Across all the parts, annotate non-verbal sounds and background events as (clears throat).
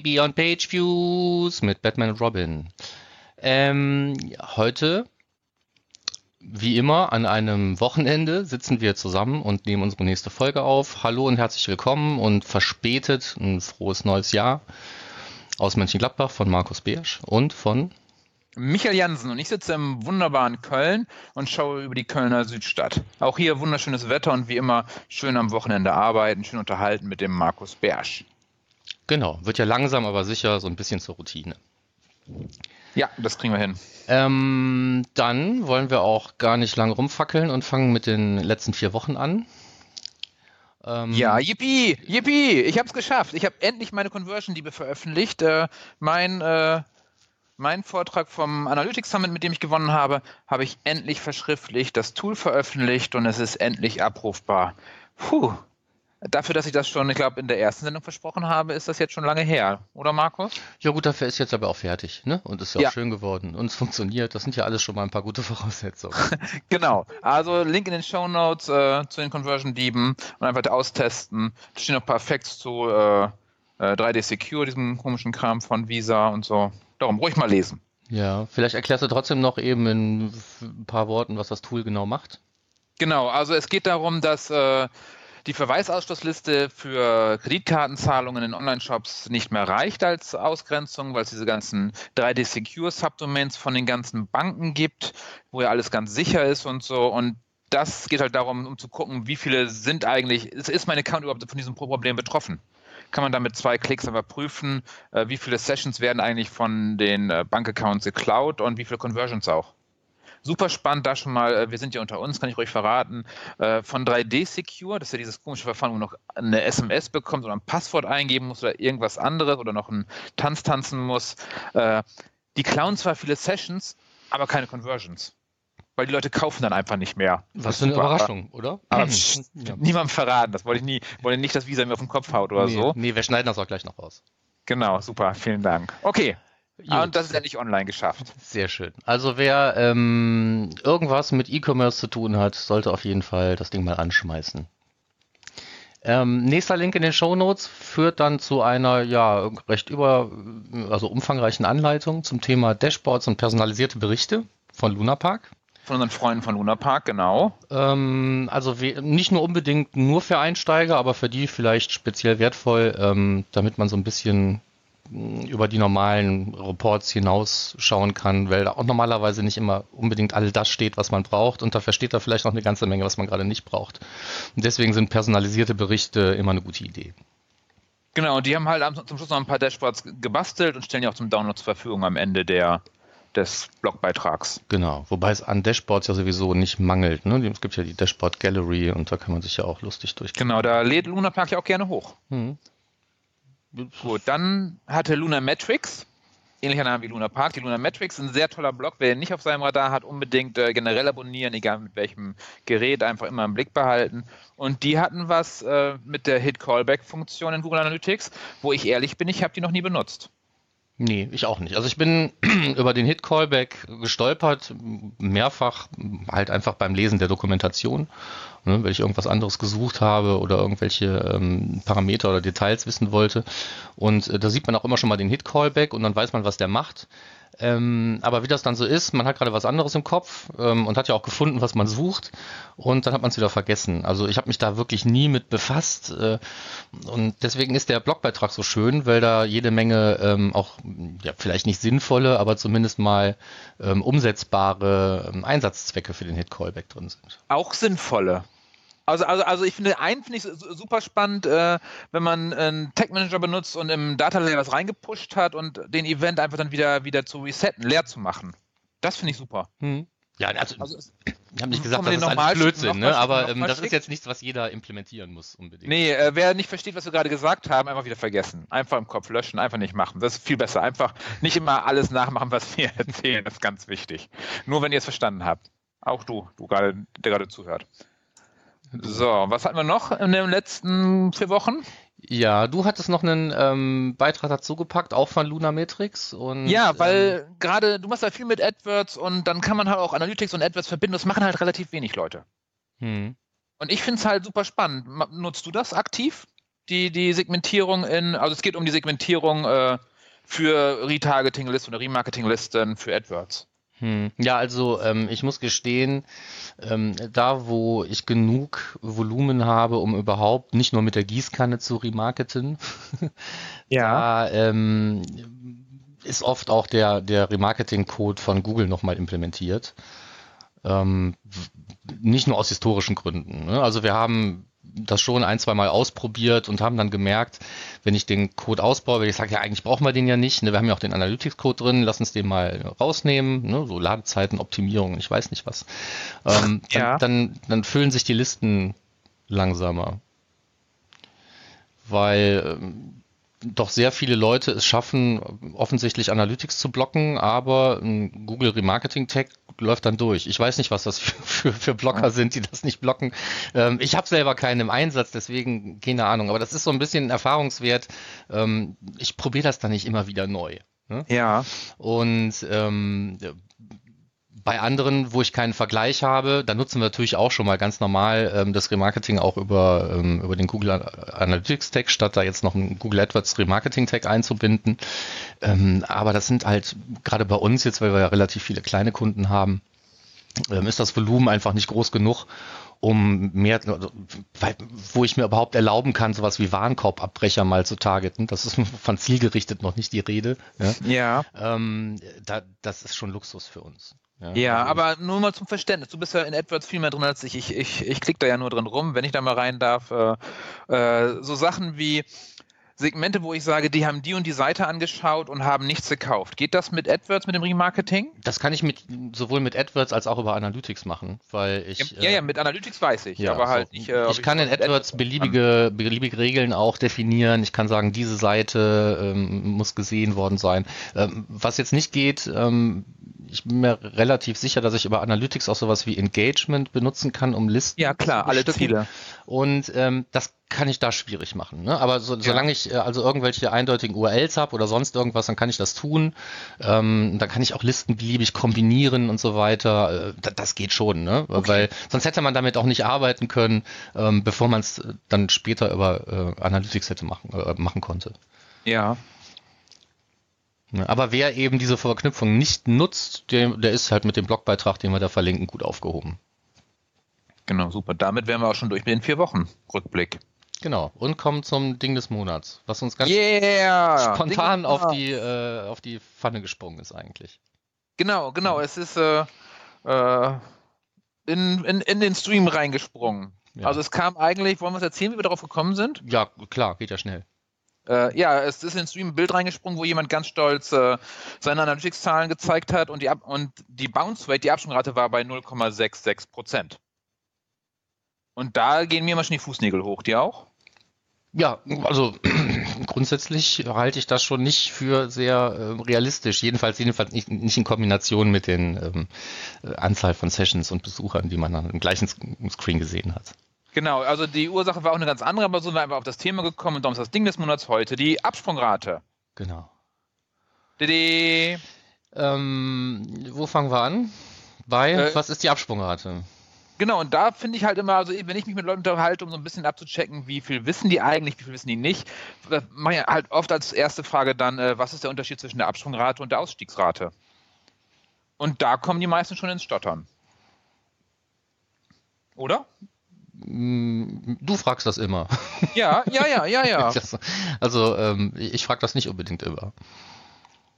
Beyond Page Views mit Batman und Robin. Ähm, heute, wie immer, an einem Wochenende sitzen wir zusammen und nehmen unsere nächste Folge auf. Hallo und herzlich willkommen und verspätet ein frohes neues Jahr aus Mönchengladbach von Markus Beersch und von Michael Jansen und ich sitze im wunderbaren Köln und schaue über die Kölner Südstadt. Auch hier wunderschönes Wetter und wie immer schön am Wochenende arbeiten, schön unterhalten mit dem Markus Bersch. Genau, wird ja langsam, aber sicher so ein bisschen zur Routine. Ja, das kriegen wir hin. Ähm, dann wollen wir auch gar nicht lange rumfackeln und fangen mit den letzten vier Wochen an. Ähm, ja, yippie, yippie, ich habe es geschafft. Ich habe endlich meine Conversion-Liebe veröffentlicht. Äh, mein äh, Mein Vortrag vom Analytics Summit, mit dem ich gewonnen habe, habe ich endlich verschriftlicht, das Tool veröffentlicht und es ist endlich abrufbar. Puh. Dafür, dass ich das schon, ich glaube, in der ersten Sendung versprochen habe, ist das jetzt schon lange her, oder Markus? Ja gut, dafür ist jetzt aber auch fertig, ne? Und ist ja, ja. auch schön geworden und es funktioniert. Das sind ja alles schon mal ein paar gute (laughs) Voraussetzungen. (laughs) genau. Also Link in den Show Notes äh, zu den Conversion-Dieben und einfach austesten. Da stehen noch ein paar Facts zu äh, 3D äh, Secure, diesem komischen Kram von Visa und so. Darum ruhig mal lesen. Ja, vielleicht erklärst du trotzdem noch eben in ein paar Worten, was das Tool genau macht. Genau, also es geht darum, dass äh, die Verweisausschlussliste für Kreditkartenzahlungen in Online-Shops nicht mehr reicht als Ausgrenzung, weil es diese ganzen 3D-Secure-Subdomains von den ganzen Banken gibt, wo ja alles ganz sicher ist und so. Und das geht halt darum, um zu gucken, wie viele sind eigentlich, ist mein Account überhaupt von diesem Problem betroffen? Kann man dann mit zwei Klicks aber prüfen, äh, wie viele Sessions werden eigentlich von den äh, Bankaccounts geklaut und wie viele Conversions auch. Super spannend, da schon mal, äh, wir sind ja unter uns, kann ich euch verraten, von 3D Secure, das ist ja dieses komische Verfahren, wo man noch eine SMS bekommt oder ein Passwort eingeben muss oder irgendwas anderes oder noch einen Tanz tanzen muss. Die klauen zwar viele Sessions, aber keine Conversions weil die Leute kaufen dann einfach nicht mehr. Was für eine Überraschung, oder? Aber ja. (laughs) niemandem verraten, das wollte ich nie, wollte nicht, dass Visa mir auf den Kopf haut oder nee, so. Nee, wir schneiden das auch gleich noch raus. Genau, super, vielen Dank. Okay. Ah, und das ist ja nicht online geschafft. Sehr schön. Also wer ähm, irgendwas mit E-Commerce zu tun hat, sollte auf jeden Fall das Ding mal anschmeißen. Ähm, nächster Link in den Show Notes führt dann zu einer ja recht über also umfangreichen Anleitung zum Thema Dashboards und personalisierte Berichte von Luna Park. Von unseren Freunden von Luna Park, genau. Ähm, also nicht nur unbedingt nur für Einsteiger, aber für die vielleicht speziell wertvoll, ähm, damit man so ein bisschen mm, über die normalen Reports hinausschauen kann, weil da auch normalerweise nicht immer unbedingt all das steht, was man braucht und da versteht da vielleicht noch eine ganze Menge, was man gerade nicht braucht. Und deswegen sind personalisierte Berichte immer eine gute Idee. Genau, und die haben halt zum Schluss noch ein paar Dashboards gebastelt und stellen die auch zum Download zur Verfügung am Ende der, des Blogbeitrags. Genau, wobei es an Dashboards ja sowieso nicht mangelt. Ne? Es gibt ja die Dashboard Gallery und da kann man sich ja auch lustig durchgehen. Genau, da lädt Luna Park ja auch gerne hoch. Mhm. Gut, dann hatte Luna Metrics, ähnlicher Name wie Luna Park, die Luna Metrics, ein sehr toller Blog. Wer den nicht auf seinem Radar hat, unbedingt äh, generell abonnieren, egal mit welchem Gerät, einfach immer im Blick behalten. Und die hatten was äh, mit der Hit-Callback-Funktion in Google Analytics, wo ich ehrlich bin, ich habe die noch nie benutzt. Nee, ich auch nicht. Also ich bin (clears throat) über den Hit-Callback gestolpert, mehrfach, halt einfach beim Lesen der Dokumentation, ne, weil ich irgendwas anderes gesucht habe oder irgendwelche ähm, Parameter oder Details wissen wollte. Und äh, da sieht man auch immer schon mal den Hit-Callback und dann weiß man, was der macht. Ähm, aber wie das dann so ist, man hat gerade was anderes im Kopf ähm, und hat ja auch gefunden, was man sucht und dann hat man es wieder vergessen. Also ich habe mich da wirklich nie mit befasst äh, und deswegen ist der Blogbeitrag so schön, weil da jede Menge ähm, auch ja, vielleicht nicht sinnvolle, aber zumindest mal ähm, umsetzbare ähm, Einsatzzwecke für den Hit-Callback drin sind. Auch sinnvolle. Also, also, also ich finde, einen finde ich super spannend, äh, wenn man einen Tag Manager benutzt und im Data Layer was reingepusht hat und den Event einfach dann wieder, wieder zu resetten, leer zu machen. Das finde ich super. Hm. Ja, also, also ich habe nicht gesagt, das ist alles Blödsinn, ne? aber ähm, das ist jetzt nichts, was jeder implementieren muss unbedingt. Nee, äh, wer nicht versteht, was wir gerade gesagt haben, einfach wieder vergessen. Einfach im Kopf löschen, einfach nicht machen. Das ist viel besser. Einfach nicht immer alles nachmachen, was wir (laughs) erzählen. Das ist ganz wichtig. Nur wenn ihr es verstanden habt. Auch du, du gerade, der gerade zuhört. So, was hatten wir noch in den letzten vier Wochen? Ja, du hattest noch einen ähm, Beitrag dazu gepackt, auch von Lunametrix. Und, ja, weil ähm, gerade du machst ja viel mit AdWords und dann kann man halt auch Analytics und AdWords verbinden. Das machen halt relativ wenig Leute. Hm. Und ich finde es halt super spannend. Nutzt du das aktiv? die, die Segmentierung in, also es geht um die Segmentierung äh, für Retargeting-Listen oder Remarketing-Listen für AdWords. Hm. Ja, also ähm, ich muss gestehen, ähm, da wo ich genug Volumen habe, um überhaupt nicht nur mit der Gießkanne zu remarketen, (laughs) ja. da ähm, ist oft auch der, der Remarketing-Code von Google nochmal implementiert. Ähm, nicht nur aus historischen Gründen. Ne? Also wir haben das schon ein, zwei Mal ausprobiert und haben dann gemerkt, wenn ich den Code ausbaue, weil ich sage, ja, eigentlich brauchen wir den ja nicht. Ne? Wir haben ja auch den Analytics-Code drin, lass uns den mal rausnehmen, ne? so Ladezeiten, Optimierung, ich weiß nicht was. Ähm, (laughs) ja. dann, dann, dann füllen sich die Listen langsamer. Weil ähm, doch sehr viele Leute es schaffen, offensichtlich Analytics zu blocken, aber ein Google Remarketing Tag läuft dann durch. Ich weiß nicht, was das (laughs) für, für, für Blocker sind, die das nicht blocken. Ähm, ich habe selber keinen im Einsatz, deswegen keine Ahnung. Aber das ist so ein bisschen Erfahrungswert. Ähm, ich probiere das dann nicht immer wieder neu. Ne? Ja. Und ähm, bei anderen, wo ich keinen Vergleich habe, da nutzen wir natürlich auch schon mal ganz normal ähm, das Remarketing auch über, ähm, über den Google Analytics Tag, statt da jetzt noch einen Google AdWords Remarketing Tag einzubinden. Ähm, aber das sind halt gerade bei uns jetzt, weil wir ja relativ viele kleine Kunden haben, ähm, ist das Volumen einfach nicht groß genug, um mehr, wo ich mir überhaupt erlauben kann, sowas wie Warenkorbabbrecher mal zu targeten. Das ist (laughs) von zielgerichtet noch nicht die Rede. Ja. ja. Ähm, da, das ist schon Luxus für uns. Ja, ja also aber nur mal zum Verständnis. Du bist ja in AdWords viel mehr drin als ich. Ich, ich, ich klicke da ja nur drin rum, wenn ich da mal rein darf. Äh, äh, so Sachen wie Segmente, wo ich sage, die haben die und die Seite angeschaut und haben nichts gekauft. Geht das mit AdWords, mit dem Remarketing? Das kann ich mit, sowohl mit AdWords als auch über Analytics machen, weil ich. Ja, ja, äh, mit Analytics weiß ich, ja, aber halt so. nicht. Äh, ich kann in AdWords beliebige, beliebige Regeln auch definieren. Ich kann sagen, diese Seite ähm, muss gesehen worden sein. Ähm, was jetzt nicht geht, ähm, ich bin mir relativ sicher, dass ich über Analytics auch sowas wie Engagement benutzen kann, um Listen Ja, klar, alle Ziele. Und ähm, das kann ich da schwierig machen. Ne? Aber so, ja. solange ich äh, also irgendwelche eindeutigen URLs habe oder sonst irgendwas, dann kann ich das tun. Ähm, dann kann ich auch Listen beliebig kombinieren und so weiter. Äh, das, das geht schon, ne? Okay. Weil sonst hätte man damit auch nicht arbeiten können, ähm, bevor man es dann später über äh, Analytics hätte machen, äh, machen konnte. Ja. Ne, aber wer eben diese Verknüpfung nicht nutzt, der, der ist halt mit dem Blogbeitrag, den wir da verlinken, gut aufgehoben. Genau, super. Damit wären wir auch schon durch mit den vier Wochen Rückblick. Genau, und kommen zum Ding des Monats, was uns ganz yeah, spontan auf die, äh, auf die Pfanne gesprungen ist eigentlich. Genau, genau, es ist äh, äh, in, in, in den Stream reingesprungen. Ja. Also es kam eigentlich, wollen wir es erzählen, wie wir darauf gekommen sind? Ja, klar, geht ja schnell. Äh, ja, es ist in Stream ein Bild reingesprungen, wo jemand ganz stolz äh, seine Analytics-Zahlen gezeigt hat und die, Ab und die Bounce Rate, die Absprungrate war bei 0,66 Prozent. Und da gehen mir mal schon die Fußnägel hoch, die auch? Ja, also (clears throat) grundsätzlich halte ich das schon nicht für sehr äh, realistisch. Jedenfalls, jedenfalls nicht, nicht, in Kombination mit den ähm, äh, Anzahl von Sessions und Besuchern, die man dann im gleichen Screen gesehen hat. Genau, also die Ursache war auch eine ganz andere, aber so sind wir einfach auf das Thema gekommen und darum ist das Ding des Monats heute die Absprungrate. Genau. Didi. Ähm, wo fangen wir an? Bei, äh, was ist die Absprungrate? Genau, und da finde ich halt immer, also wenn ich mich mit Leuten unterhalte, um so ein bisschen abzuchecken, wie viel wissen die eigentlich, wie viel wissen die nicht, mache ich halt oft als erste Frage dann, äh, was ist der Unterschied zwischen der Absprungrate und der Ausstiegsrate? Und da kommen die meisten schon ins Stottern. Oder? Du fragst das immer. Ja, ja, ja, ja, ja. (laughs) also ähm, ich frage das nicht unbedingt immer.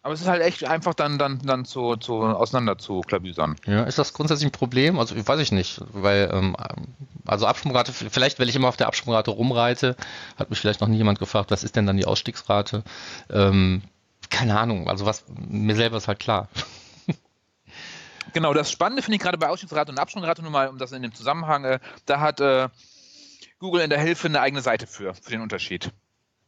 Aber es ist halt echt einfach dann, dann, dann zu, zu auseinander zu klabüsern. Ja, ist das grundsätzlich ein Problem? Also weiß ich nicht, weil ähm, also Absprungrate, vielleicht weil ich immer auf der Absprungrate rumreite, hat mich vielleicht noch nie jemand gefragt, was ist denn dann die Ausstiegsrate? Ähm, keine Ahnung, also was mir selber ist halt klar. Genau, das Spannende finde ich gerade bei Ausstiegsrate und Absprungrate, nur mal um das in dem Zusammenhang, äh, da hat äh, Google in der Hilfe eine eigene Seite für, für den Unterschied.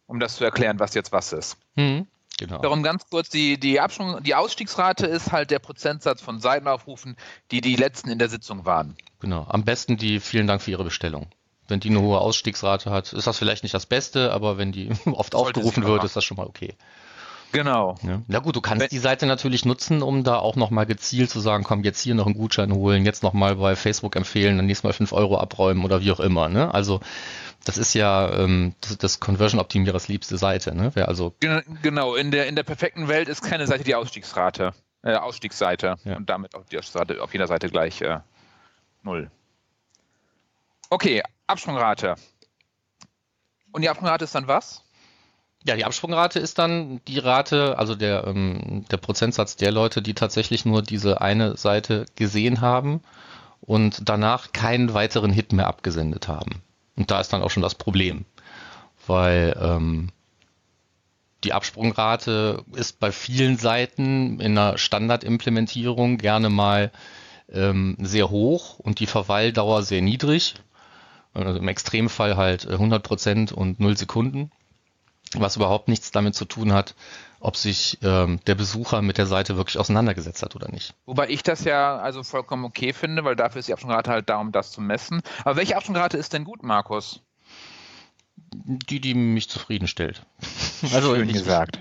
Um das zu erklären, was jetzt was ist. Mhm. Genau. Darum ganz kurz, die, die, Absprung, die Ausstiegsrate ist halt der Prozentsatz von Seitenaufrufen, die die letzten in der Sitzung waren. Genau, am besten die vielen Dank für Ihre Bestellung. Wenn die eine hohe Ausstiegsrate hat, ist das vielleicht nicht das Beste, aber wenn die (laughs) oft Sollte aufgerufen wird, ist das schon mal okay. Genau. Ja. Na gut, du kannst Wenn, die Seite natürlich nutzen, um da auch nochmal gezielt zu sagen, komm, jetzt hier noch einen Gutschein holen, jetzt nochmal bei Facebook empfehlen, dann nächstes Mal 5 Euro abräumen oder wie auch immer. Ne? Also das ist ja ähm, das, das Conversion-Optimierers liebste Seite. Ne? Wer also genau, in der, in der perfekten Welt ist keine Seite die Ausstiegsrate, äh, Ausstiegsseite ja. und damit auch die Ausstiegsrate auf jeder Seite gleich äh, null. Okay, Absprungrate. Und die Absprungrate ist dann was? Ja, die Absprungrate ist dann die Rate, also der, ähm, der Prozentsatz der Leute, die tatsächlich nur diese eine Seite gesehen haben und danach keinen weiteren Hit mehr abgesendet haben. Und da ist dann auch schon das Problem, weil ähm, die Absprungrate ist bei vielen Seiten in einer Standardimplementierung gerne mal ähm, sehr hoch und die Verweildauer sehr niedrig. Also im Extremfall halt 100% und 0 Sekunden was überhaupt nichts damit zu tun hat, ob sich ähm, der Besucher mit der Seite wirklich auseinandergesetzt hat oder nicht. Wobei ich das ja also vollkommen okay finde, weil dafür ist die Absprungrate halt da, um das zu messen. Aber welche Absprungrate ist denn gut, Markus? Die, die mich zufriedenstellt. (laughs) also Schön gesagt.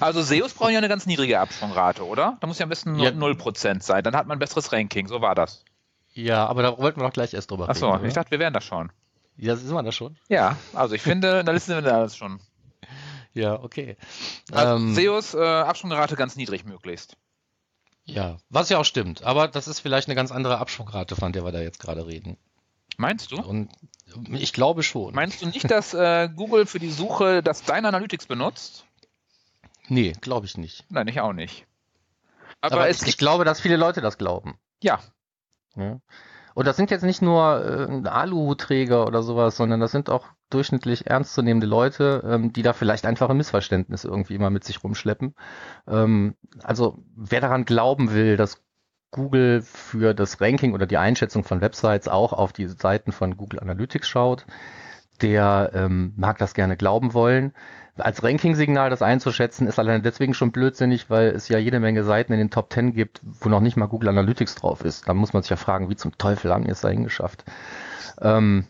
Also SEOs brauchen ja eine ganz niedrige Absprungrate, oder? Da muss ja ein bisschen ja. 0% sein. Dann hat man ein besseres Ranking. So war das. Ja, aber da wollten wir doch gleich erst drüber Achso, reden. Achso, ich dachte, wir wären da schon. Ja, sind wir da schon? Ja, also ich finde, da sind wir da schon. Ja, okay. Also ähm, SEOs äh, Absprungrate ganz niedrig möglichst. Ja, was ja auch stimmt. Aber das ist vielleicht eine ganz andere Absprungrate, von der wir da jetzt gerade reden. Meinst du? Und ich glaube schon. Meinst du nicht, dass äh, Google für die Suche das Deine Analytics benutzt? Nee, glaube ich nicht. Nein, ich auch nicht. Aber, Aber ich glaube, dass viele Leute das glauben. Ja. ja. Und das sind jetzt nicht nur äh, Aluhutträger oder sowas, sondern das sind auch durchschnittlich ernstzunehmende Leute, ähm, die da vielleicht einfach ein Missverständnis irgendwie immer mit sich rumschleppen. Ähm, also wer daran glauben will, dass Google für das Ranking oder die Einschätzung von Websites auch auf die Seiten von Google Analytics schaut, der ähm, mag das gerne glauben wollen. Als Ranking-Signal das einzuschätzen, ist allein deswegen schon blödsinnig, weil es ja jede Menge Seiten in den Top 10 gibt, wo noch nicht mal Google Analytics drauf ist. Da muss man sich ja fragen, wie zum Teufel haben die es da hingeschafft. Ähm,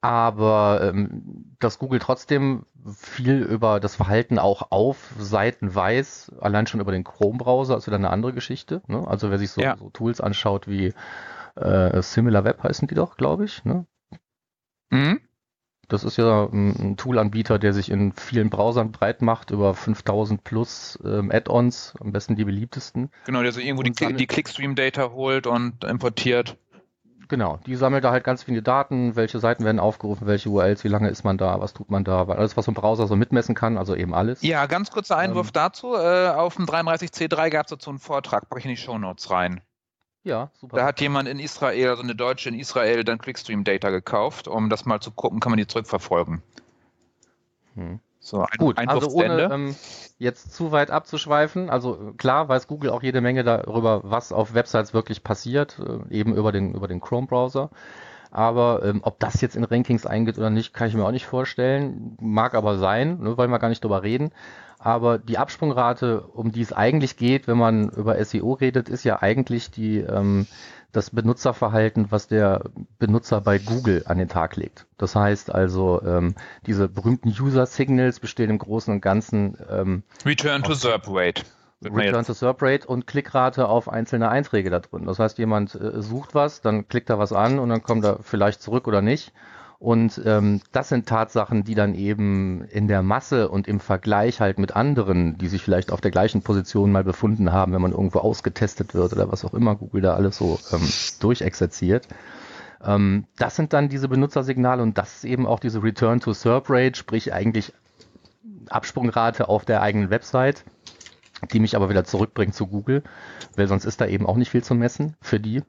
aber ähm, dass Google trotzdem viel über das Verhalten auch auf Seiten weiß, allein schon über den Chrome-Browser, ist wieder eine andere Geschichte. Ne? Also wer sich so, ja. so, Tools anschaut wie äh, SimilarWeb heißen die doch, glaube ich. Ne? Mhm. Das ist ja ein Toolanbieter, der sich in vielen Browsern breit macht, über 5000 plus ähm, Add-ons, am besten die beliebtesten. Genau, der so irgendwo die, die Clickstream-Data holt und importiert. Genau, die sammelt da halt ganz viele Daten, welche Seiten werden aufgerufen, welche URLs, wie lange ist man da, was tut man da, weil alles, was so ein Browser so mitmessen kann, also eben alles. Ja, ganz kurzer Einwurf ähm, dazu. Äh, auf dem 33C3 gab es dazu einen Vortrag, packe ich in die Show Notes rein. Ja, super. Da hat jemand in Israel, also eine Deutsche in Israel, dann Clickstream Data gekauft, um das mal zu gucken, kann man die zurückverfolgen. Hm. So, ein, Gut, also ohne ähm, jetzt zu weit abzuschweifen, also klar weiß Google auch jede Menge darüber, was auf Websites wirklich passiert, äh, eben über den, über den Chrome-Browser. Aber ähm, ob das jetzt in Rankings eingeht oder nicht, kann ich mir auch nicht vorstellen. Mag aber sein, ne, wollen wir gar nicht drüber reden. Aber die Absprungrate, um die es eigentlich geht, wenn man über SEO redet, ist ja eigentlich die, ähm, das Benutzerverhalten, was der Benutzer bei Google an den Tag legt. Das heißt also, ähm, diese berühmten User Signals bestehen im Großen und Ganzen ähm, Return to SERP Rate. Return to SERP Rate und Klickrate auf einzelne Einträge da drin. Das heißt, jemand äh, sucht was, dann klickt er was an und dann kommt er vielleicht zurück oder nicht. Und ähm, das sind Tatsachen, die dann eben in der Masse und im Vergleich halt mit anderen, die sich vielleicht auf der gleichen Position mal befunden haben, wenn man irgendwo ausgetestet wird oder was auch immer Google da alles so ähm, durchexerziert. Ähm, das sind dann diese Benutzersignale und das ist eben auch diese Return to SERP Rate, sprich eigentlich Absprungrate auf der eigenen Website, die mich aber wieder zurückbringt zu Google, weil sonst ist da eben auch nicht viel zu messen für die.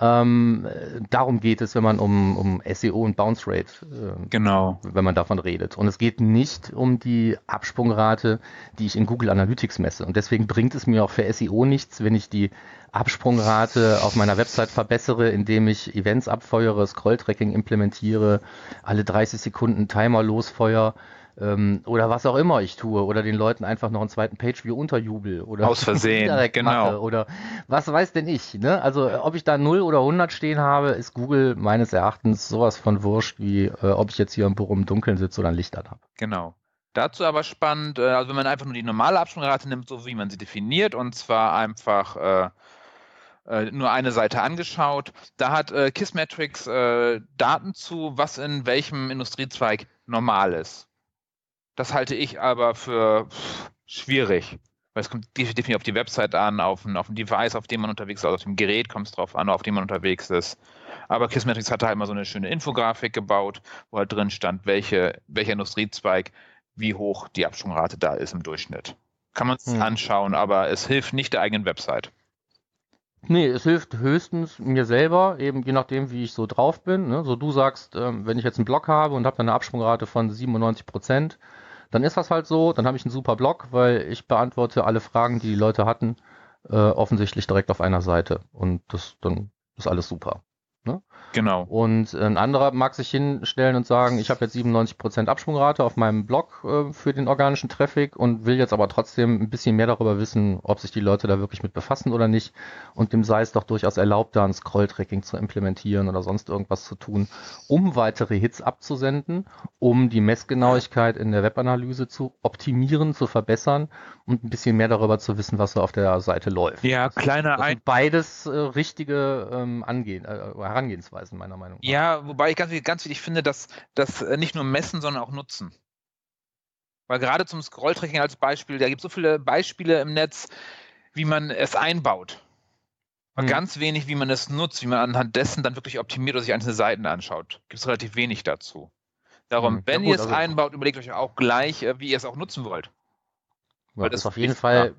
Ähm, darum geht es, wenn man um, um SEO und Bounce Rate, äh, genau. wenn man davon redet. Und es geht nicht um die Absprungrate, die ich in Google Analytics messe. Und deswegen bringt es mir auch für SEO nichts, wenn ich die Absprungrate auf meiner Website verbessere, indem ich Events abfeuere, Scroll-Tracking implementiere, alle 30 Sekunden Timer losfeuer ähm, oder was auch immer ich tue oder den Leuten einfach noch einen zweiten Pageview unterjubel oder aus Versehen (laughs) genau. oder was weiß denn ich ne? Also ob ich da 0 oder 100 stehen habe ist Google meines Erachtens sowas von wurscht wie äh, ob ich jetzt hier im Büro im Dunkeln sitze oder ein Licht an habe genau. Dazu aber spannend, äh, also wenn man einfach nur die normale Absprungrate nimmt, so wie man sie definiert, und zwar einfach äh, äh, nur eine Seite angeschaut, da hat äh, Kissmetrics äh, Daten zu, was in welchem Industriezweig normal ist. Das halte ich aber für schwierig. Weil es kommt definitiv auf die Website an, auf ein, auf ein Device, auf dem man unterwegs ist, also auf dem Gerät kommt es drauf an, auf dem man unterwegs ist. Aber Kissmetrics hatte halt mal so eine schöne Infografik gebaut, wo halt drin stand, welche, welcher Industriezweig wie hoch die Absprungrate da ist im Durchschnitt. Kann man es hm. anschauen, aber es hilft nicht der eigenen Website. Nee, es hilft höchstens mir selber, eben je nachdem, wie ich so drauf bin. Ne? So du sagst, ähm, wenn ich jetzt einen Blog habe und habe dann eine Absprungrate von 97 Prozent, dann ist das halt so, dann habe ich einen super Blog, weil ich beantworte alle Fragen, die die Leute hatten, äh, offensichtlich direkt auf einer Seite. Und das dann ist alles super. Ne? Genau. Und ein anderer mag sich hinstellen und sagen, ich habe jetzt 97% Absprungrate auf meinem Blog äh, für den organischen Traffic und will jetzt aber trotzdem ein bisschen mehr darüber wissen, ob sich die Leute da wirklich mit befassen oder nicht. Und dem sei es doch durchaus erlaubt, da ein Scroll-Tracking zu implementieren oder sonst irgendwas zu tun, um weitere Hits abzusenden, um die Messgenauigkeit in der Webanalyse zu optimieren, zu verbessern und ein bisschen mehr darüber zu wissen, was so auf der Seite läuft. Ja, kleiner Ein beides äh, richtige ähm, Angehen, äh, Herangehensweisen meiner Meinung nach. Ja, wobei ich ganz, ganz wichtig finde, dass das äh, nicht nur messen, sondern auch nutzen. Weil gerade zum Scrolltracking als Beispiel, da gibt es so viele Beispiele im Netz, wie man es einbaut. Aber hm. ganz wenig, wie man es nutzt, wie man anhand dessen dann wirklich optimiert oder sich einzelne Seiten anschaut. Gibt es relativ wenig dazu. Darum, hm. wenn ja, gut, ihr es also einbaut, überlegt euch auch gleich, äh, wie ihr es auch nutzen wollt. Ja, Weil das ist auf jeden Fall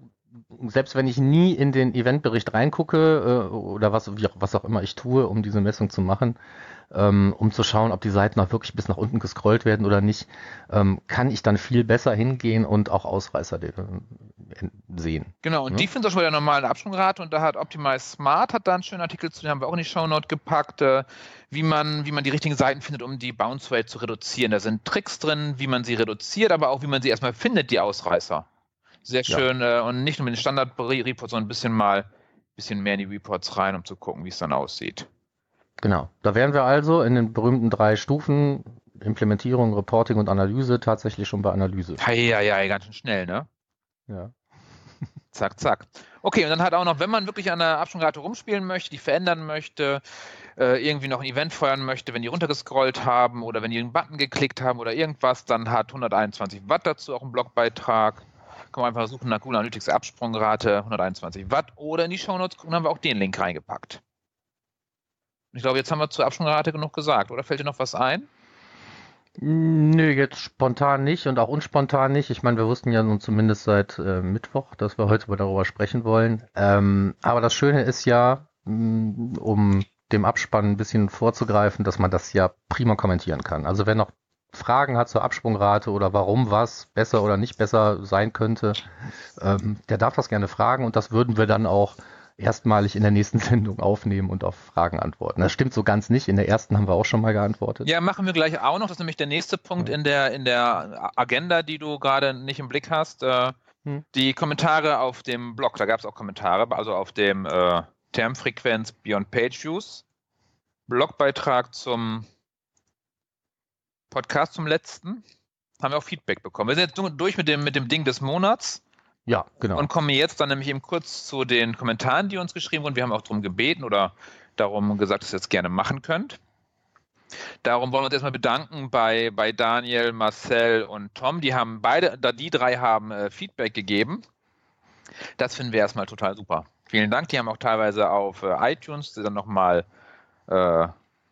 selbst wenn ich nie in den Eventbericht reingucke äh, oder was, wie, was auch immer ich tue, um diese Messung zu machen, ähm, um zu schauen, ob die Seiten auch wirklich bis nach unten gescrollt werden oder nicht, ähm, kann ich dann viel besser hingehen und auch Ausreißer äh, sehen. Genau, und ja? die finden auch schon bei der normalen Absprungrate und da hat Optimize Smart hat da einen schönen Artikel zu, den haben wir auch in die Shownote gepackt, äh, wie man, wie man die richtigen Seiten findet, um die Bounce Rate zu reduzieren. Da sind Tricks drin, wie man sie reduziert, aber auch wie man sie erstmal findet, die Ausreißer sehr schön ja. äh, und nicht nur mit den Standard-Reports, sondern ein bisschen mal ein bisschen mehr in die Reports rein, um zu gucken, wie es dann aussieht. Genau. Da wären wir also in den berühmten drei Stufen Implementierung, Reporting und Analyse tatsächlich schon bei Analyse. Ja, ja, ja, ganz schön schnell, ne? Ja. (laughs) zack, zack. Okay, und dann hat auch noch, wenn man wirklich an der Absprungrate rumspielen möchte, die verändern möchte, äh, irgendwie noch ein Event feuern möchte, wenn die runtergescrollt haben oder wenn die einen Button geklickt haben oder irgendwas, dann hat 121 Watt dazu auch einen Blogbeitrag kann man einfach suchen nach Google Analytics Absprungrate 121 Watt oder in die Shownotes gucken, haben wir auch den Link reingepackt. Ich glaube, jetzt haben wir zur Absprungrate genug gesagt. Oder fällt dir noch was ein? Nö, jetzt spontan nicht und auch unspontan nicht. Ich meine, wir wussten ja nun zumindest seit äh, Mittwoch, dass wir heute darüber sprechen wollen. Ähm, aber das Schöne ist ja, mm, um dem Abspann ein bisschen vorzugreifen, dass man das ja prima kommentieren kann. Also wenn noch Fragen hat zur Absprungrate oder warum was besser oder nicht besser sein könnte, ähm, der darf das gerne fragen und das würden wir dann auch erstmalig in der nächsten (laughs) Sendung aufnehmen und auf Fragen antworten. Das stimmt so ganz nicht. In der ersten haben wir auch schon mal geantwortet. Ja, machen wir gleich auch noch. Das ist nämlich der nächste Punkt in der, in der Agenda, die du gerade nicht im Blick hast. Äh, hm. Die Kommentare auf dem Blog, da gab es auch Kommentare, also auf dem äh, Termfrequenz Beyond Page Views. Blogbeitrag zum Podcast zum letzten haben wir auch Feedback bekommen. Wir sind jetzt durch mit dem, mit dem Ding des Monats. Ja, genau. Und kommen jetzt dann nämlich eben kurz zu den Kommentaren, die uns geschrieben wurden. Wir haben auch darum gebeten oder darum gesagt, dass ihr das gerne machen könnt. Darum wollen wir uns erstmal bedanken bei, bei Daniel, Marcel und Tom. Die haben beide, da die drei haben äh, Feedback gegeben. Das finden wir erstmal total super. Vielen Dank. Die haben auch teilweise auf äh, iTunes dann nochmal äh,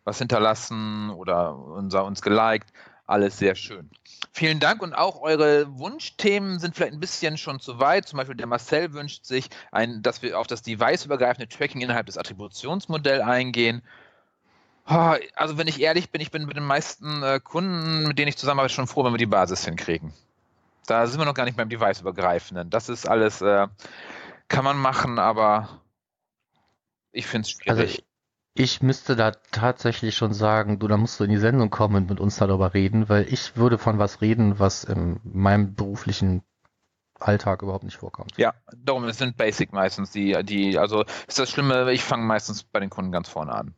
was hinterlassen oder unser, uns geliked. Alles sehr schön. Vielen Dank und auch eure Wunschthemen sind vielleicht ein bisschen schon zu weit. Zum Beispiel der Marcel wünscht sich, ein, dass wir auf das device-übergreifende Tracking innerhalb des Attributionsmodells eingehen. Also wenn ich ehrlich bin, ich bin mit den meisten äh, Kunden, mit denen ich zusammenarbeite, schon froh, wenn wir die Basis hinkriegen. Da sind wir noch gar nicht beim Device-übergreifenden. Das ist alles, äh, kann man machen, aber ich finde es schwierig. Also ich, müsste da tatsächlich schon sagen, du, da musst du in die Sendung kommen und mit uns darüber reden, weil ich würde von was reden, was in meinem beruflichen Alltag überhaupt nicht vorkommt. Ja, darum, es sind Basic meistens, die, die, also ist das Schlimme, ich fange meistens bei den Kunden ganz vorne an.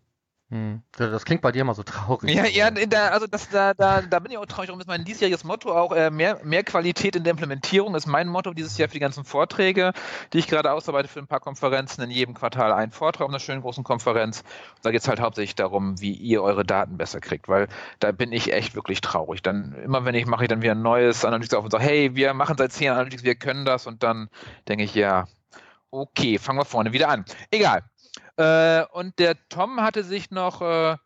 Hm. Das klingt bei dir immer so traurig. Ja, ja da, also das, da, da, da bin ich auch traurig. Darum ist mein diesjähriges Motto auch äh, mehr, mehr Qualität in der Implementierung ist mein Motto dieses Jahr für die ganzen Vorträge, die ich gerade ausarbeite für ein paar Konferenzen. In jedem Quartal einen Vortrag auf einer schönen großen Konferenz. Und da geht es halt hauptsächlich darum, wie ihr eure Daten besser kriegt, weil da bin ich echt wirklich traurig. Dann immer wenn ich mache ich dann wieder ein neues Analytics auf und sage, hey, wir machen seit zehn Analytics, wir können das und dann denke ich, ja, okay, fangen wir vorne wieder an. Egal. Äh, und der Tom hatte sich noch äh,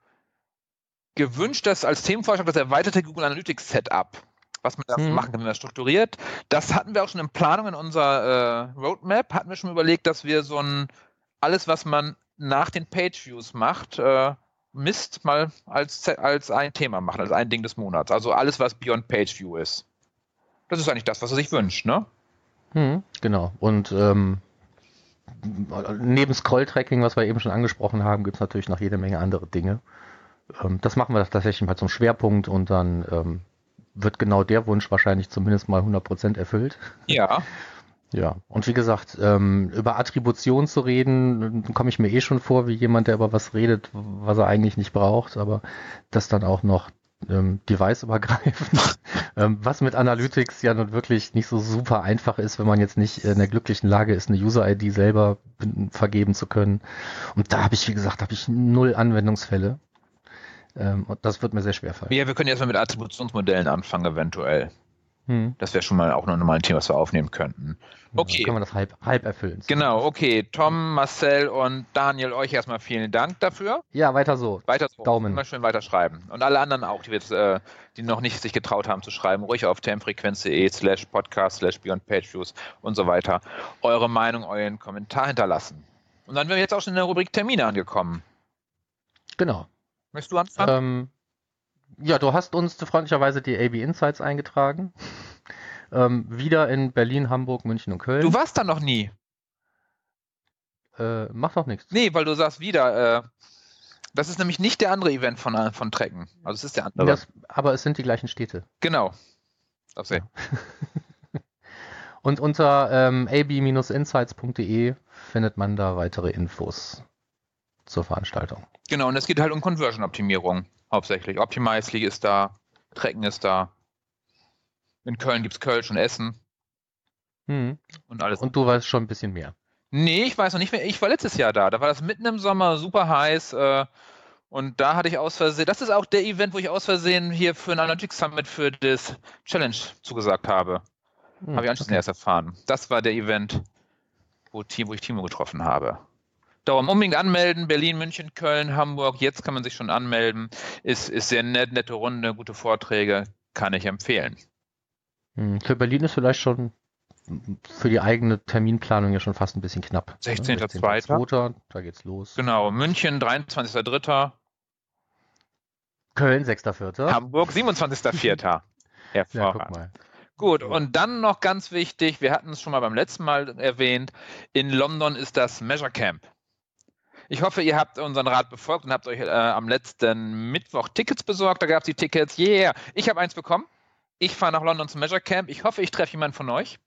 gewünscht, dass als Themenvorschlag das erweiterte Google Analytics Setup, was man da hm. machen kann, wenn man strukturiert. Das hatten wir auch schon in Planung in unserer äh, Roadmap, hatten wir schon überlegt, dass wir so ein alles, was man nach den Page Views macht, äh, Mist mal als, als ein Thema machen, als ein Ding des Monats. Also alles, was Beyond Page View ist. Das ist eigentlich das, was er sich wünscht, ne? Hm, genau. Und ähm, neben Scroll-Tracking, was wir eben schon angesprochen haben, gibt es natürlich noch jede Menge andere Dinge. Ähm, das machen wir tatsächlich mal zum Schwerpunkt und dann ähm, wird genau der Wunsch wahrscheinlich zumindest mal 100% erfüllt. Ja. (laughs) Ja, und wie gesagt, ähm, über Attribution zu reden, komme ich mir eh schon vor, wie jemand, der über was redet, was er eigentlich nicht braucht, aber das dann auch noch ähm, deviceübergreifend, (laughs) ähm, was mit Analytics ja nun wirklich nicht so super einfach ist, wenn man jetzt nicht in der glücklichen Lage ist, eine User-ID selber vergeben zu können. Und da habe ich, wie gesagt, habe ich null Anwendungsfälle. Ähm, und das wird mir sehr schwer fallen. Ja, wir können erstmal mit Attributionsmodellen anfangen, eventuell. Hm. Das wäre schon mal auch noch mal ein Thema, was wir aufnehmen könnten. Okay. Ja, kann man das halb, halb erfüllen. Genau, okay. Tom, Marcel und Daniel, euch erstmal vielen Dank dafür. Ja, weiter so. Weiter so. Daumen. Immer schön weiterschreiben. Und alle anderen auch, die, jetzt, äh, die noch nicht sich getraut haben zu schreiben, ruhig auf termfrequenz.de slash podcast slash beyond pageviews und so weiter eure Meinung, euren Kommentar hinterlassen. Und dann wären wir jetzt auch schon in der Rubrik Termine angekommen. Genau. Möchtest du anfangen? Ähm, ja, du hast uns freundlicherweise die AB Insights eingetragen. (laughs) Ähm, wieder in Berlin, Hamburg, München und Köln. Du warst da noch nie. Äh, macht doch nichts. Nee, weil du sagst wieder, äh, das ist nämlich nicht der andere Event von, äh, von Trecken. Also es ist der andere. Das, aber es sind die gleichen Städte. Genau. Darf sehen. (laughs) und unter ähm, ab-insights.de findet man da weitere Infos zur Veranstaltung. Genau, und es geht halt um Conversion-Optimierung hauptsächlich. Optimizely ist da, Trecken ist da. In Köln gibt es Kölsch und Essen. Hm. Und alles. Und du weißt schon ein bisschen mehr. Nee, ich weiß noch nicht mehr. Ich war letztes Jahr da. Da war das mitten im Sommer, super heiß. Äh, und da hatte ich aus Versehen, das ist auch der Event, wo ich aus Versehen hier für ein Analytics Summit für das Challenge zugesagt habe. Hm, habe ich anschließend okay. erst erfahren. Das war der Event, wo, wo ich Timo getroffen habe. Darum unbedingt anmelden. Berlin, München, Köln, Hamburg. Jetzt kann man sich schon anmelden. Ist, ist sehr nett, nette Runde, gute Vorträge. Kann ich empfehlen. Hm, für Berlin ist vielleicht schon für die eigene Terminplanung ja schon fast ein bisschen knapp. 16.02. Ne? Da geht's los. Genau. München, 23.03. Köln, 6.04. Hamburg, 27.04. (laughs) Hervorragend. Ja, guck mal. Gut, und dann noch ganz wichtig, wir hatten es schon mal beim letzten Mal erwähnt, in London ist das Measure Camp. Ich hoffe, ihr habt unseren Rat befolgt und habt euch äh, am letzten Mittwoch Tickets besorgt. Da gab es die Tickets. Yeah! Ich habe eins bekommen. Ich fahre nach London zum Measure Camp. Ich hoffe, ich treffe jemanden von euch.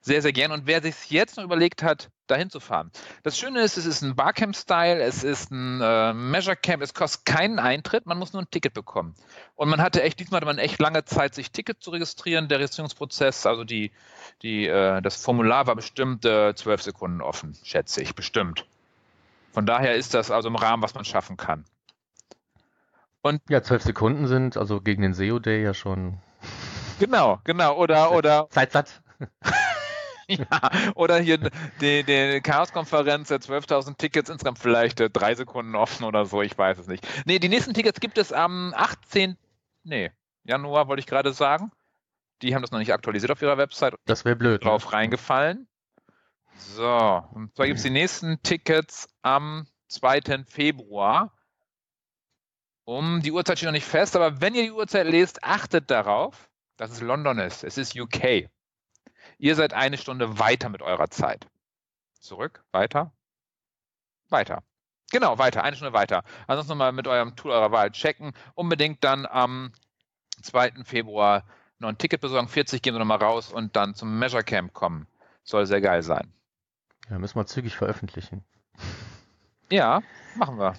Sehr, sehr gern. Und wer sich jetzt noch überlegt hat, dahin zu fahren. Das Schöne ist, es ist ein Barcamp-Style, es ist ein äh, Measure Camp, es kostet keinen Eintritt, man muss nur ein Ticket bekommen. Und man hatte echt, diesmal hatte man echt lange Zeit, sich Ticket zu registrieren. Der Registrierungsprozess, also die, die, äh, das Formular war bestimmt äh, zwölf Sekunden offen, schätze ich, bestimmt. Von daher ist das also im Rahmen, was man schaffen kann. Und ja, zwölf Sekunden sind also gegen den SEO Day ja schon. Genau, genau. Oder, (laughs) oder. Zeitsatt. (laughs) ja, oder hier die, die Chaos-Konferenz, 12.000 Tickets, insgesamt vielleicht äh, drei Sekunden offen oder so, ich weiß es nicht. Nee, die nächsten Tickets gibt es am 18. Nee, Januar wollte ich gerade sagen. Die haben das noch nicht aktualisiert auf ihrer Website. Das wäre blöd. Drauf ne? reingefallen. So, und zwar gibt es die nächsten Tickets am 2. Februar. Um die Uhrzeit steht noch nicht fest, aber wenn ihr die Uhrzeit lest, achtet darauf, dass es London ist. Es ist UK. Ihr seid eine Stunde weiter mit eurer Zeit. Zurück, weiter, weiter. Genau, weiter, eine Stunde weiter. Ansonsten nochmal mit eurem Tool eurer Wahl checken. Unbedingt dann am 2. Februar noch ein Ticket besorgen. 40 gehen wir nochmal raus und dann zum Measure Camp kommen. Soll sehr geil sein. Ja, müssen wir zügig veröffentlichen. Ja, machen wir.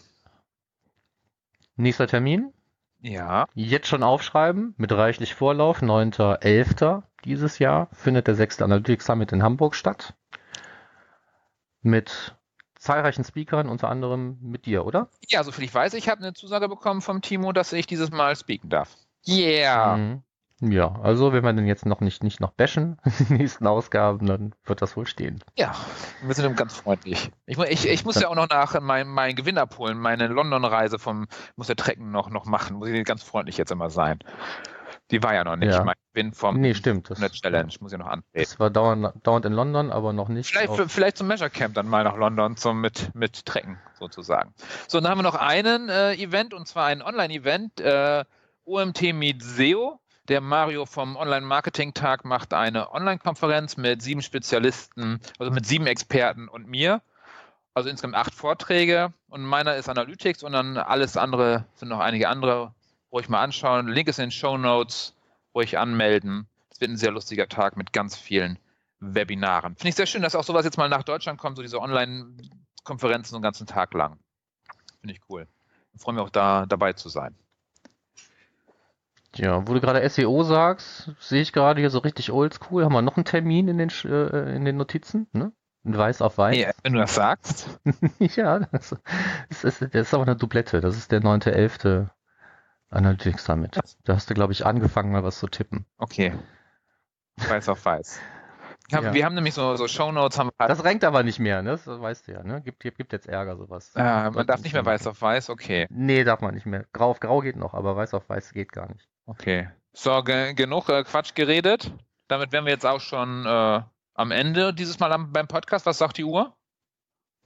Nächster Termin? Ja. Jetzt schon aufschreiben, mit reichlich Vorlauf, 9.11. dieses Jahr findet der sechste Analytics Summit in Hamburg statt. Mit zahlreichen Speakern, unter anderem mit dir, oder? Ja, soviel ich weiß, ich habe eine Zusage bekommen vom Timo, dass ich dieses Mal speaken darf. Yeah! Mhm. Ja, also wenn wir den jetzt noch nicht, nicht noch bashen, (laughs) die nächsten Ausgaben, dann wird das wohl stehen. Ja, wir sind ganz freundlich. Ich, ich, ich muss ja auch noch nach meinem mein Gewinn abholen, meine London-Reise vom, muss der Trecken noch, noch machen, muss ich ganz freundlich jetzt immer sein. Die war ja noch nicht. Ja. Mein Gewinn vom Nee, stimmt. Das, Challenge, muss ich noch antreten. das war dauernd, dauernd in London, aber noch nicht. Vielleicht, auf- vielleicht zum Measure Camp dann mal nach London zum mit, mit Trecken sozusagen. So, dann haben wir noch einen äh, Event und zwar ein Online-Event, äh, OMT Meet SEO. Der Mario vom Online-Marketing-Tag macht eine Online-Konferenz mit sieben Spezialisten, also mit sieben Experten und mir. Also insgesamt acht Vorträge und meiner ist Analytics und dann alles andere sind noch einige andere, ruhig mal anschauen. Link ist in den Show Notes, ruhig anmelden. Es wird ein sehr lustiger Tag mit ganz vielen Webinaren. Finde ich sehr schön, dass auch sowas jetzt mal nach Deutschland kommt, so diese Online-Konferenzen so einen ganzen Tag lang. Finde ich cool. Ich freue mich auch da dabei zu sein. Ja, wo du gerade SEO sagst, sehe ich gerade hier so richtig oldschool. Haben wir noch einen Termin in den, äh, in den Notizen? Ne? Weiß auf weiß. Nee, wenn du das sagst. (laughs) ja, das ist, das ist, aber eine Doublette. Das ist der 9.11. Analytics Summit. Da hast du, glaube ich, angefangen, mal was zu tippen. Okay. Weiß auf weiß. Wir haben, Ja. wir haben nämlich so, so Shownotes, haben Das renkt aber nicht mehr, ne? Das weißt du ja, ne? Gibt, gibt, jetzt Ärger, sowas. äh, man darf nicht mehr weiß auf weiß, okay. Nee, darf man nicht mehr. Grau auf Grau geht noch, aber weiß auf weiß geht gar nicht. Okay. So, ge genug äh, Quatsch geredet. Damit wären wir jetzt auch schon äh, am Ende dieses Mal am, beim Podcast. Was sagt die Uhr?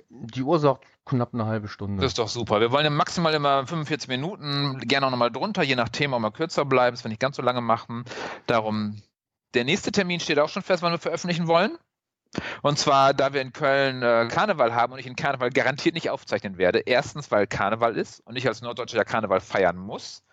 Die Uhr sagt knapp eine halbe Stunde. Das ist doch super. Wir wollen ja maximal immer 45 Minuten, gerne auch nochmal drunter, je nach Thema auch mal kürzer bleiben, dass wir nicht ganz so lange machen. Darum, der nächste Termin steht auch schon fest, wann wir veröffentlichen wollen. Und zwar, da wir in Köln äh, Karneval haben und ich in Karneval garantiert nicht aufzeichnen werde. Erstens, weil Karneval ist und ich als Norddeutscher ja Karneval feiern muss.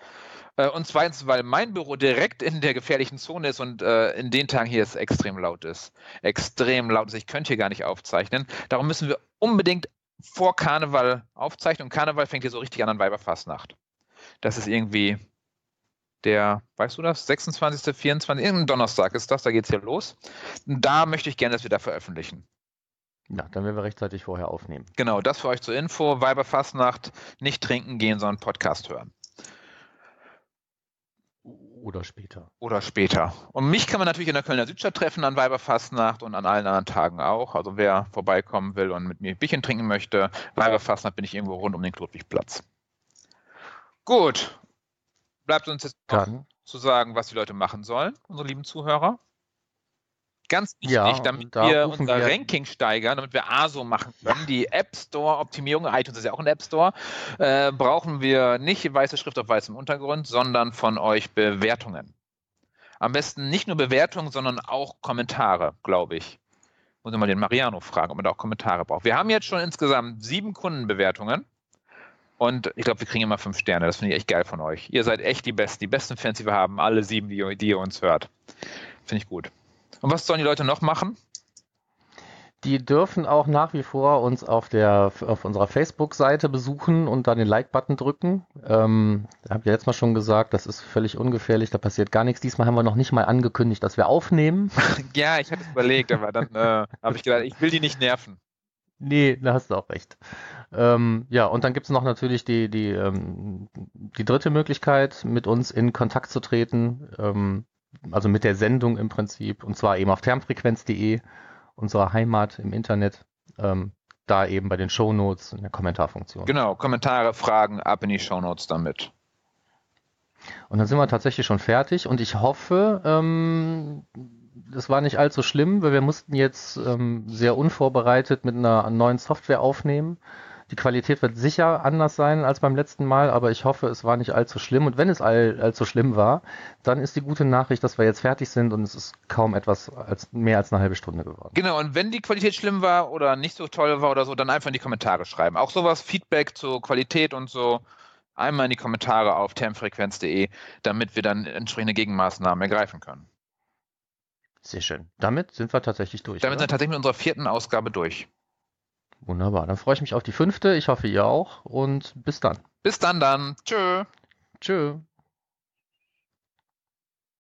Äh, und zweitens, weil mein Büro direkt in der gefährlichen Zone ist und äh, in den Tagen hier es extrem laut ist. Extrem laut ist. Ich könnte hier gar nicht aufzeichnen. Darum müssen wir unbedingt vor Karneval aufzeichnen. Und Karneval fängt hier so richtig an an Weiberfastnacht. Das ist irgendwie der, weißt du das, 26., 24., irgendein Donnerstag ist das, da geht es hier los. Und Da möchte ich gerne, dass wir da veröffentlichen. Ja, dann werden wir rechtzeitig vorher aufnehmen. Genau, das für euch zur Info. Weiberfastnacht, nicht trinken gehen, sondern Podcast hören. Oder später. Oder später. Und mich kann man natürlich in der Kölner Südstadt treffen an Weiberfastnacht und an allen anderen Tagen auch. Also wer vorbeikommen will und mit mir ein Bierchen trinken möchte, Weiberfastnacht bin ich irgendwo rund um den Klodwigplatz. Gut. Bleibt uns jetzt zu sagen, was die Leute machen sollen, unsere lieben Zuhörer. Ganz wichtig, Ja, damit da wir unser wir- Ranking steigern, damit wir ASO machen können, die App Store Optimierung, iTunes ist ja auch ein App Store, äh, brauchen wir nicht weiße Schrift auf weißem Untergrund, sondern von euch Bewertungen. Am besten nicht nur Bewertungen, sondern auch Kommentare, glaube ich. Muss ich mal den Mariano fragen, ob man da auch Kommentare braucht. Wir haben jetzt schon insgesamt sieben Kundenbewertungen. Und ich glaube, wir kriegen immer fünf Sterne. Das finde ich echt geil von euch. Ihr seid echt die Besten, die besten Fans, die wir haben. Alle sieben, die, die ihr uns hört. Finde ich gut. Und was sollen die Leute noch machen? die dürfen auch nach wie vor uns auf der auf unserer Facebook-Seite besuchen und dann den Like-Button drücken. Ähm, habt ihr letztes Mal schon gesagt, das ist völlig ungefährlich, da passiert gar nichts. Diesmal haben wir noch nicht mal angekündigt, dass wir aufnehmen. (laughs) Ja, ich hatte es überlegt, aber dann äh, habe ich gedacht, ich will die nicht nerven. Nee, da hast du auch recht. Ähm, ja, und dann gibt's noch natürlich die, die, ähm, die dritte Möglichkeit, mit uns in Kontakt zu treten, ähm, also mit der Sendung im Prinzip, und zwar eben auf termfrequenz.de, unserer Heimat im Internet, ähm, da eben bei den Shownotes in der Kommentarfunktion. Genau, Kommentare, Fragen, ab in die Shownotes damit. Und dann sind wir tatsächlich schon fertig und ich hoffe, ähm, das war nicht allzu schlimm, weil wir mussten jetzt ähm, sehr unvorbereitet mit einer neuen Software aufnehmen. Die Qualität wird sicher anders sein als beim letzten Mal, aber ich hoffe, es war nicht allzu schlimm. Und wenn es all, allzu schlimm war, dann ist die gute Nachricht, dass wir jetzt fertig sind und es ist kaum etwas als mehr als eine halbe Stunde geworden. Genau, und wenn die Qualität schlimm war oder nicht so toll war oder so, dann einfach in die Kommentare schreiben. Auch sowas, Feedback zur Qualität und so, einmal in die Kommentare auf termfrequenz.de, damit wir dann entsprechende Gegenmaßnahmen ergreifen können. Sehr schön. Damit sind wir tatsächlich durch. Damit oder? sind wir tatsächlich mit unserer vierten Ausgabe durch. Wunderbar. Dann freue ich mich auf die fünfte. Ich hoffe, ihr auch. Und bis dann. Bis dann dann. Tschö. Tschö.